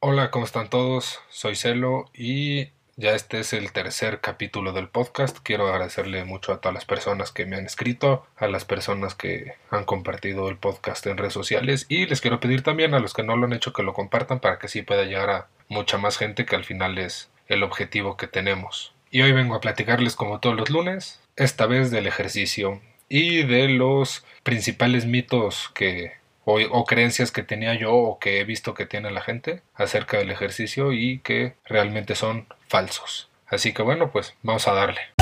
Hola, ¿cómo están todos? Soy Celo y ya este es el tercer capítulo del podcast. Quiero agradecerle mucho a todas las personas que me han escrito, a las personas que han compartido el podcast en redes sociales y les quiero pedir también a los que no lo han hecho que lo compartan para que sí pueda llegar a mucha más gente que al final es el objetivo que tenemos. Y hoy vengo a platicarles como todos los lunes, esta vez del ejercicio y de los principales mitos que o, creencias que tenía yo o que he visto que tiene la gente acerca del ejercicio y que realmente son falsos. Así que bueno, pues vamos a darle.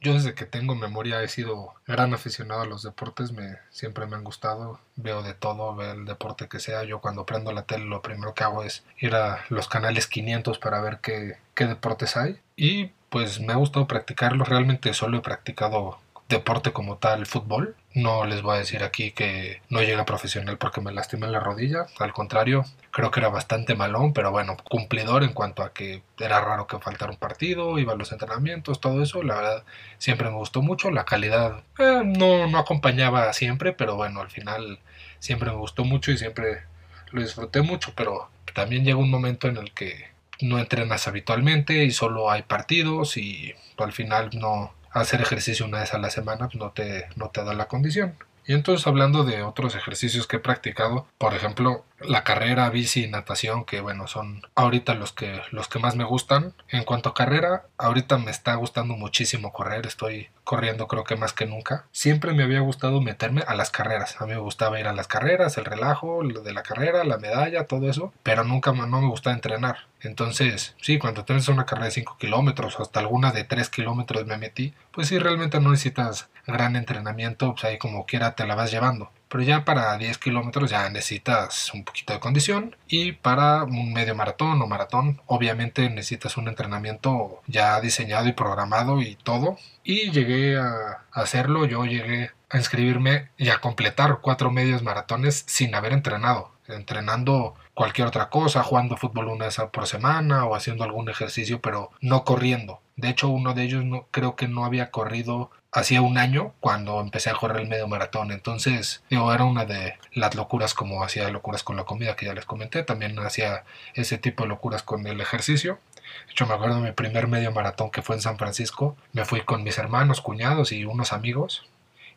Yo desde que tengo memoria he sido gran aficionado a los deportes, me, siempre me han gustado, veo de todo, veo el deporte que sea. Yo cuando prendo la tele lo primero que hago es ir a los canales 500 para ver qué, qué deportes hay. Y pues me ha gustado practicarlo, realmente solo he practicado deporte como tal, fútbol. No les voy a decir aquí que no llega profesional porque me lastimé la rodilla, al contrario, creo que era bastante malón, pero bueno, cumplidor en cuanto a que era raro que faltara un partido, iba a los entrenamientos, todo eso, la verdad siempre me gustó mucho, la calidad eh, no, no acompañaba siempre, pero bueno, al final siempre me gustó mucho y siempre lo disfruté mucho, pero también llega un momento en el que no entrenas habitualmente y solo hay partidos y al final no hacer ejercicio una vez a la semana pues no te, no te da la condición. Y entonces hablando de otros ejercicios que he practicado, por ejemplo, la carrera, bici natación, que bueno, son ahorita los que, los que más me gustan. En cuanto a carrera, ahorita me está gustando muchísimo correr, estoy corriendo creo que más que nunca. Siempre me había gustado meterme a las carreras, a mí me gustaba ir a las carreras, el relajo, lo de la carrera, la medalla, todo eso, pero nunca no me gustaba entrenar. Entonces, sí, cuando tienes una carrera de 5 kilómetros o hasta alguna de 3 kilómetros me metí, pues sí, realmente no necesitas gran entrenamiento, pues ahí como quiera te la vas llevando. Pero ya para 10 kilómetros ya necesitas un poquito de condición y para un medio maratón o maratón obviamente necesitas un entrenamiento ya diseñado y programado y todo. Y llegué a hacerlo, yo llegué a inscribirme y a completar cuatro medios maratones sin haber entrenado entrenando cualquier otra cosa, jugando fútbol una vez por semana o haciendo algún ejercicio, pero no corriendo. De hecho, uno de ellos no, creo que no había corrido hacía un año cuando empecé a correr el medio maratón. Entonces, digo, era una de las locuras como hacía locuras con la comida que ya les comenté. También hacía ese tipo de locuras con el ejercicio. De hecho, me acuerdo de mi primer medio maratón que fue en San Francisco. Me fui con mis hermanos, cuñados y unos amigos.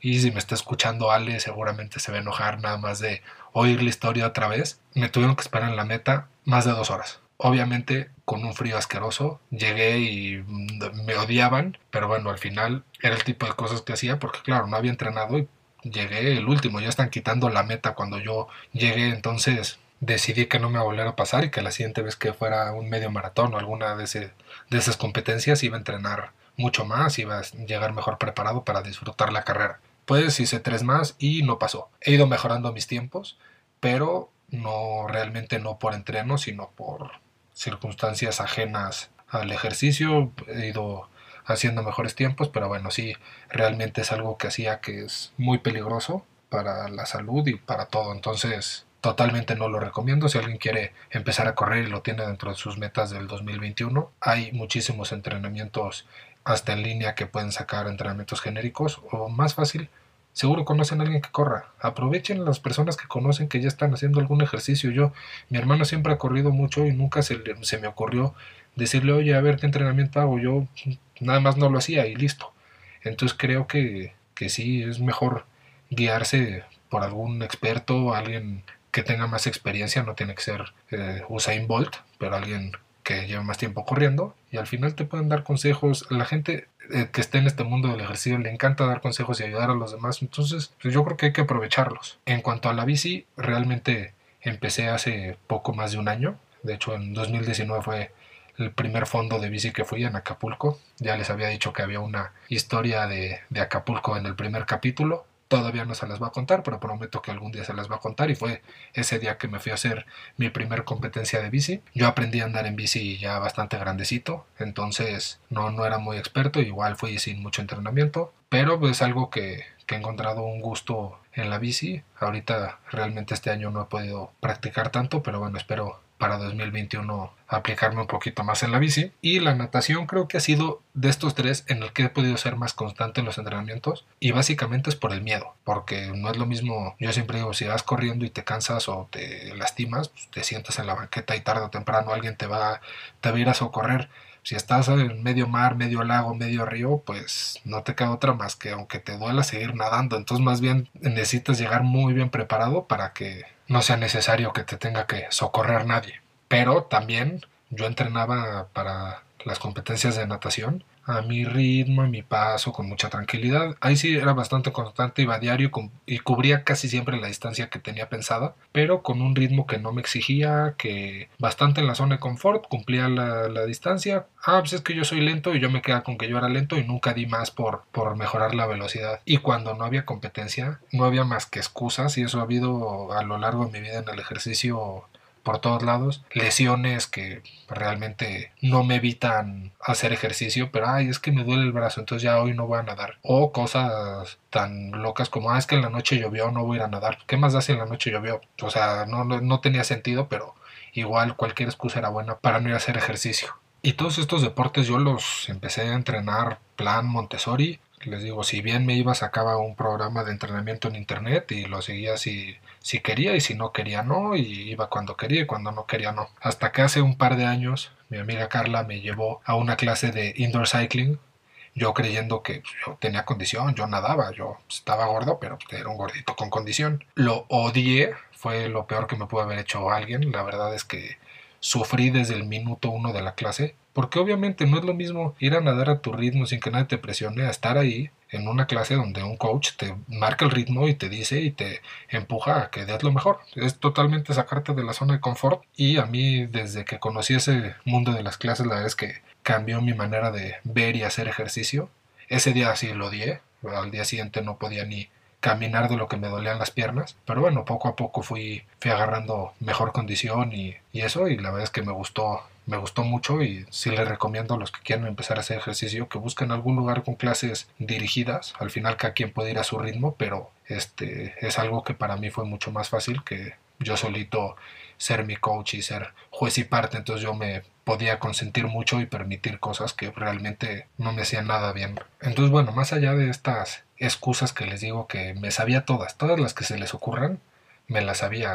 Y si me está escuchando Ale, seguramente se va a enojar nada más de oír la historia otra vez. Me tuvieron que esperar en la meta más de dos horas. Obviamente con un frío asqueroso, llegué y me odiaban, pero bueno, al final era el tipo de cosas que hacía porque claro, no había entrenado y llegué el último, ya están quitando la meta cuando yo llegué, entonces decidí que no me volviera a pasar y que la siguiente vez que fuera un medio maratón o alguna de, de esas competencias iba a entrenar mucho más, iba a llegar mejor preparado para disfrutar la carrera. Pues hice tres más y no pasó. He ido mejorando mis tiempos, pero no realmente no por entreno, sino por circunstancias ajenas al ejercicio. He ido haciendo mejores tiempos, pero bueno, sí, realmente es algo que hacía que es muy peligroso para la salud y para todo. Entonces, totalmente no lo recomiendo. Si alguien quiere empezar a correr y lo tiene dentro de sus metas del 2021, hay muchísimos entrenamientos hasta en línea que pueden sacar entrenamientos genéricos o más fácil, seguro conocen a alguien que corra. Aprovechen las personas que conocen que ya están haciendo algún ejercicio. Yo, mi hermano siempre ha corrido mucho y nunca se, se me ocurrió decirle, oye, a ver qué entrenamiento hago. Yo nada más no lo hacía y listo. Entonces creo que, que sí, es mejor guiarse por algún experto, alguien que tenga más experiencia, no tiene que ser eh, Usain Bolt, pero alguien que lleva más tiempo corriendo y al final te pueden dar consejos. La gente eh, que está en este mundo del ejercicio le encanta dar consejos y ayudar a los demás, entonces pues yo creo que hay que aprovecharlos. En cuanto a la bici, realmente empecé hace poco más de un año. De hecho, en 2019 fue el primer fondo de bici que fui en Acapulco. Ya les había dicho que había una historia de, de Acapulco en el primer capítulo. Todavía no se las va a contar, pero prometo que algún día se las va a contar. Y fue ese día que me fui a hacer mi primer competencia de bici. Yo aprendí a andar en bici ya bastante grandecito, entonces no, no era muy experto. Igual fui sin mucho entrenamiento, pero es algo que, que he encontrado un gusto en la bici. Ahorita realmente este año no he podido practicar tanto, pero bueno, espero para 2021 aplicarme un poquito más en la bici. Y la natación creo que ha sido de estos tres en el que he podido ser más constante en los entrenamientos. Y básicamente es por el miedo, porque no es lo mismo, yo siempre digo, si vas corriendo y te cansas o te lastimas, pues te sientas en la banqueta y tarde o temprano alguien te va, te va a ir a socorrer. Si estás en medio mar, medio lago, medio río, pues no te queda otra más que aunque te duela seguir nadando. Entonces más bien necesitas llegar muy bien preparado para que no sea necesario que te tenga que socorrer nadie. Pero también yo entrenaba para las competencias de natación a mi ritmo, a mi paso, con mucha tranquilidad. Ahí sí era bastante constante, iba a diario y cubría casi siempre la distancia que tenía pensada, pero con un ritmo que no me exigía, que bastante en la zona de confort, cumplía la, distancia. Ah, pues es que yo soy lento y yo me quedaba con que yo era lento y nunca di más por, por mejorar la velocidad. Y cuando no había competencia, no había más que excusas y eso ha habido a lo largo de mi vida en el ejercicio por todos lados, lesiones que realmente no me evitan hacer ejercicio, pero ay, es que me duele el brazo, entonces ya hoy no voy a nadar. O cosas tan locas como, ah, es que en la noche llovió, no voy a ir a nadar. ¿Qué más da si en la noche llovió? O sea, no, no, no tenía sentido, pero igual cualquier excusa era buena para no ir a hacer ejercicio. Y todos estos deportes yo los empecé a entrenar plan Montessori les digo, si bien me iba, sacaba un programa de entrenamiento en internet y lo seguía si, si quería y si no quería no, y iba cuando quería y cuando no quería no. Hasta que hace un par de años mi amiga Carla me llevó a una clase de indoor cycling, yo creyendo que pues, yo tenía condición, yo nadaba, yo estaba gordo, pero era un gordito con condición. Lo odié, fue lo peor que me pudo haber hecho alguien, la verdad es que sufrí desde el minuto uno de la clase, porque obviamente no es lo mismo ir a nadar a tu ritmo sin que nadie te presione a estar ahí en una clase donde un coach te marca el ritmo y te dice y te empuja a que des lo mejor. Es totalmente sacarte de la zona de confort y a mí desde que conocí ese mundo de las clases la verdad es que cambió mi manera de ver y hacer ejercicio. Ese día sí lo odié, al día siguiente no podía ni caminar de lo que me dolían las piernas. Pero bueno, poco a poco fui, fui agarrando mejor condición y, y, eso y la verdad es que me gustó, me gustó mucho y sí les recomiendo a los que quieran empezar a hacer ejercicio que busquen algún lugar con clases dirigidas. Al final cada quien puede ir a su ritmo, pero este es algo que para mí fue mucho más fácil que yo solito ser mi coach y ser juez y parte. Entonces yo me podía consentir mucho y permitir cosas que realmente no me hacían nada bien. Entonces bueno, más allá de estas excusas que les digo que me sabía todas, todas las que se les ocurran, me las sabía.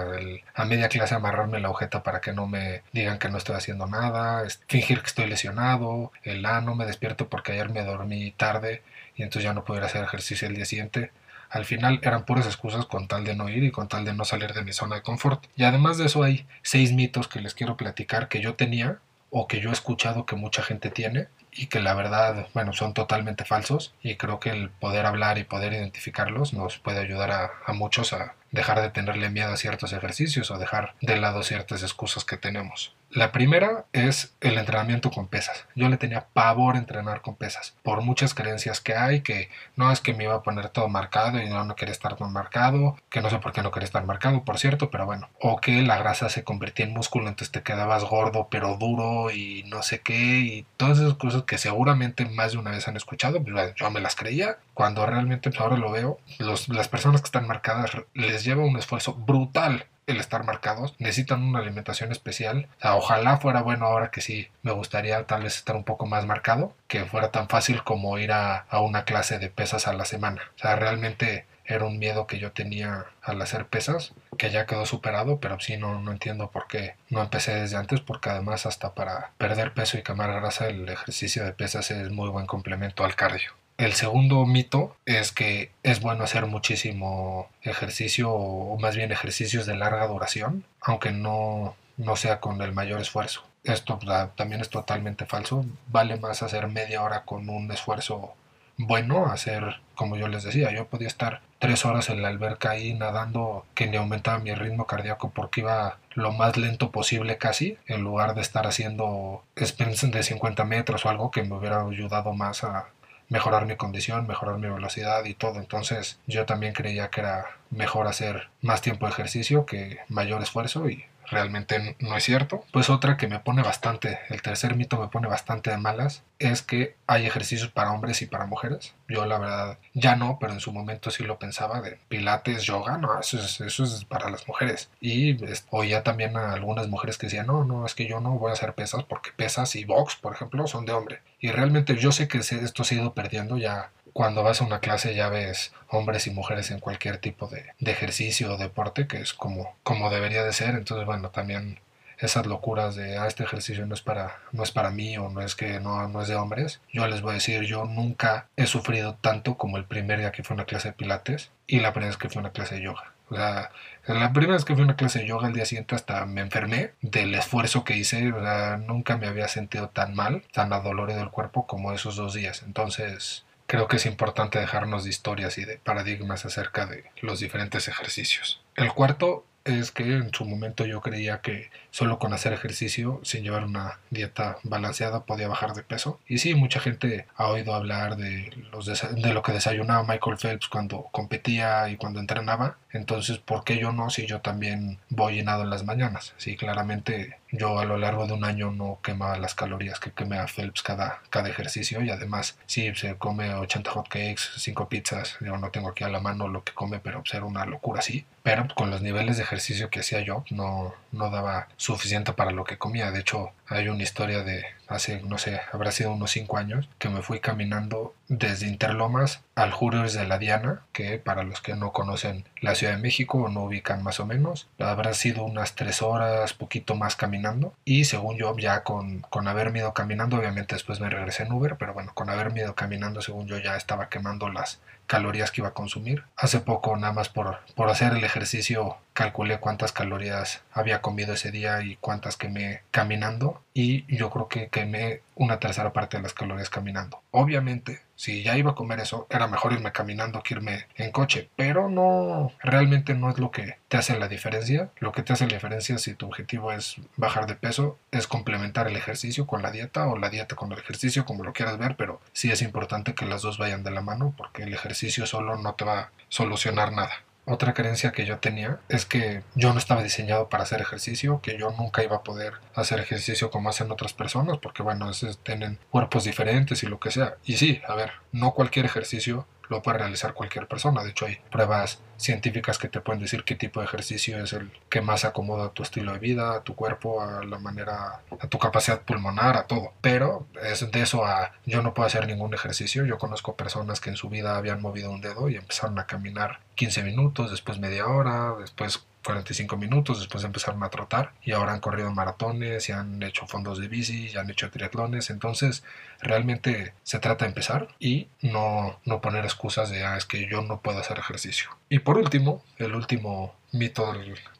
a media clase amarrarme la agujeta para que no me digan que no estoy haciendo nada, fingir que estoy lesionado, el ah, no me despierto porque ayer me dormí tarde y entonces ya no puedo ir a hacer ejercicio el día siguiente. Al final eran puras excusas con tal de no ir y con tal de no salir de mi zona de confort. Y además de eso hay seis mitos que les quiero platicar que yo tenía o que yo he escuchado que mucha gente tiene y que la verdad, bueno, son totalmente falsos y creo que el poder hablar y poder identificarlos nos puede ayudar a, a muchos a dejar de tenerle miedo a ciertos ejercicios o dejar de lado ciertas excusas que tenemos. La primera es el entrenamiento con pesas. Yo le tenía pavor entrenar con pesas, por muchas creencias que hay, que no es que me iba a poner todo marcado y no, no quería estar tan marcado, que no sé por qué no quería estar marcado, por cierto, pero bueno, o que la grasa se convertía en músculo, entonces te quedabas gordo pero duro y no sé qué, y todas esas cosas que seguramente más de una vez han escuchado, pues yo me las creía, cuando realmente pues ahora lo veo, las personas que están marcadas les lleva un esfuerzo brutal el estar marcados, necesitan una alimentación especial. ojalá fuera bueno ahora que sí, me gustaría tal vez estar un poco más marcado, que fuera tan fácil como ir a, una clase de pesas a la semana. O sea, realmente era un miedo que yo tenía al hacer pesas, que ya quedó superado, pero sí no, no entiendo por qué no empecé desde antes, porque además hasta para perder peso y quemar grasa el ejercicio de pesas es muy buen complemento al cardio. El segundo mito es que es bueno hacer muchísimo ejercicio o más bien ejercicios de larga duración, aunque no, no sea con el mayor esfuerzo. Esto también es totalmente falso. Vale más hacer media hora con un esfuerzo bueno, hacer, como yo les decía, yo podía estar tres horas en la alberca ahí nadando que ni aumentaba mi ritmo cardíaco porque iba lo más lento posible casi, en lugar de estar haciendo sprints de 50 metros o algo que me hubiera ayudado más a, mejorar mi condición, mejorar mi velocidad y todo. Entonces yo también creía que era mejor hacer más tiempo de ejercicio que mayor esfuerzo y realmente no es cierto. Pues otra que me pone bastante, el tercer mito me pone bastante de malas, es que hay ejercicios para hombres y para mujeres. Yo la verdad ya no, pero en su momento sí lo pensaba de pilates, yoga, no, eso es, eso es para las mujeres. Y oía también a algunas mujeres que decían, no, no, es que yo no voy a hacer pesas porque pesas y box, por ejemplo, son de hombre. Y realmente yo sé que esto se ha ido perdiendo ya. Cuando vas a una clase ya ves hombres y mujeres en cualquier tipo de, de ejercicio o deporte, que es como, como debería de ser. Entonces, bueno, también esas locuras de ah, este ejercicio no es para no es para mí o no es que no, no es de hombres yo les voy a decir yo nunca he sufrido tanto como el primer día que fue una clase de pilates y la primera vez que fue una clase de yoga la primera vez que fui a una clase de yoga el día siguiente hasta me enfermé del esfuerzo que hice. O sea, nunca me había sentido tan mal, tan adolorido el cuerpo como esos dos días. Entonces, creo que es importante dejarnos de historias y de paradigmas acerca de los diferentes ejercicios. El cuarto es que en su momento yo creía que solo con hacer ejercicio, sin llevar una dieta balanceada, podía bajar de peso. Y sí, mucha gente ha oído hablar de, los de lo que desayunaba Michael Phelps cuando competía y cuando entrenaba. Entonces, ¿por qué yo no si yo también voy llenado en las mañanas? Sí, claramente yo a lo largo de un año no quemaba las calorías que quemé a Phelps cada, cada ejercicio y además sí, se come 80 hot cakes, 5 pizzas, yo no tengo aquí a la mano lo que come, pero pues era una locura así. Pero con los niveles de ejercicio que hacía yo no, no daba suficiente para lo que comía. De hecho, hay una historia de hace, no sé, habrá sido unos 5 años, que me fui caminando desde Interlomas al Jurios de la Diana, que para los que no conocen la Ciudad de México no ubican más o menos, habrá sido unas 3 horas, poquito más caminando. Y según yo, ya con, con haberme ido caminando, obviamente después me regresé en Uber, pero bueno, con haberme ido caminando, según yo, ya estaba quemando las calorías que iba a consumir. Hace poco, nada más por, por hacer el ejercicio, calculé cuántas calorías había comido ese día y cuántas quemé caminando y yo creo que quemé una tercera parte de las calorías caminando. Obviamente, si ya iba a comer eso, era mejor irme caminando que irme en coche, pero no, realmente no es lo que te hace la diferencia. Lo que te hace la diferencia si tu objetivo es bajar de peso es complementar el ejercicio con la dieta o la dieta con el ejercicio, como lo quieras ver, pero sí es importante que las dos vayan de la mano porque el ejercicio solo no te va a solucionar nada. Otra creencia que yo tenía es que yo no estaba diseñado para hacer ejercicio, que yo nunca iba a poder hacer ejercicio como hacen otras personas, porque bueno, tienen cuerpos diferentes y lo que sea. Y sí, a ver, no cualquier ejercicio lo puede realizar cualquier persona. De hecho, hay pruebas científicas que te pueden decir qué tipo de ejercicio es el que más acomoda a tu estilo de vida, a tu cuerpo, a la manera, a tu capacidad pulmonar, a todo. Pero es de eso a yo no puedo hacer ningún ejercicio. Yo conozco personas que en su vida habían movido un dedo y empezaron a caminar 15 minutos, después media hora, después 45 minutos, después empezaron a trotar y ahora han corrido maratones y han hecho fondos de bici y han hecho triatlones. Entonces, realmente se trata de empezar y no, no poner excusas de, ah, es que yo no puedo hacer ejercicio. Y por último, el último mito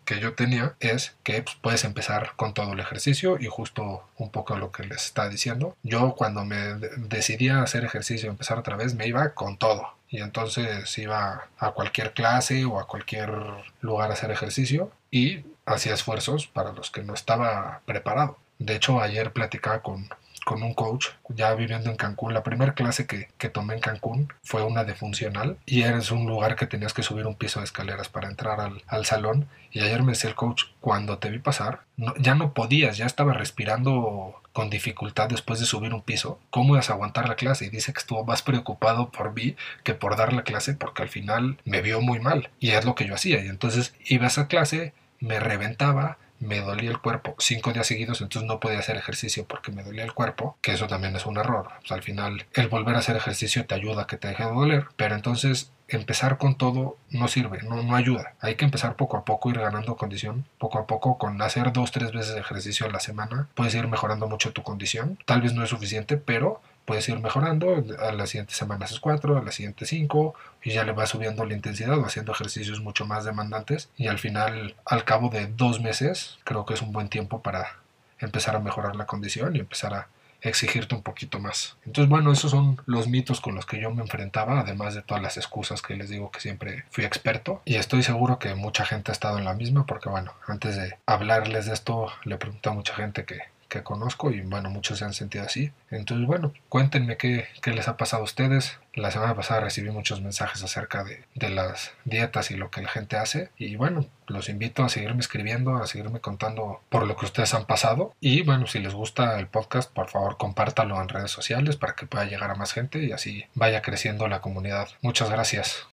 que yo tenía es que pues, puedes empezar con todo el ejercicio y justo un poco lo que les está diciendo. Yo cuando me decidí a hacer ejercicio, empezar otra vez, me iba con todo y entonces iba a cualquier clase o a cualquier lugar a hacer ejercicio y hacía esfuerzos para los que no estaba preparado. De hecho, ayer platicaba con, con un coach ya viviendo en Cancún. La primera clase que, que, tomé en Cancún fue una de funcional y era un lugar que tenías que subir un piso de escaleras para entrar al, al salón. Y ayer me decía el coach, cuando te vi pasar, ya no podías, ya estaba respirando con dificultad después de subir un piso, ¿cómo ibas a aguantar la clase? Y dice que estuvo más preocupado por mí que por dar la clase porque al final me vio muy mal y es lo que yo hacía. Y entonces iba a esa clase, me reventaba, me dolía el cuerpo cinco días seguidos, entonces no podía hacer ejercicio porque me dolía el cuerpo, que eso también es un error. al final, el volver a hacer ejercicio te ayuda a que te deje de doler, pero entonces empezar con todo no sirve, no, no ayuda. Hay que empezar poco a poco, ir ganando condición, poco a poco, con hacer dos, tres veces ejercicio a la semana, puedes ir mejorando mucho tu condición. Tal vez no es suficiente, pero puedes ir mejorando. A las siguientes semanas es cuatro, a las siguientes cinco, y ya le vas subiendo la intensidad o haciendo ejercicios mucho más demandantes. Y al final, al cabo de dos meses, creo que es un buen tiempo para empezar a mejorar la condición y empezar a exigirte un poquito más. Entonces, bueno, esos son los mitos con los que yo me enfrentaba, además de todas las excusas que les digo que siempre fui experto. Y estoy seguro que mucha gente ha estado en la misma, porque bueno, antes de hablarles de esto, le pregunté a mucha gente que que conozco y bueno, muchos se han sentido así. Entonces, bueno, cuéntenme qué, qué les ha pasado a ustedes. La semana pasada recibí muchos mensajes acerca de, de, las dietas y lo que la gente hace. Y bueno, los invito a seguirme escribiendo, a seguirme contando por lo que ustedes han pasado. Y bueno, si les gusta el podcast, por favor compártalo en redes sociales para que pueda llegar a más gente y así vaya creciendo la comunidad. Muchas gracias.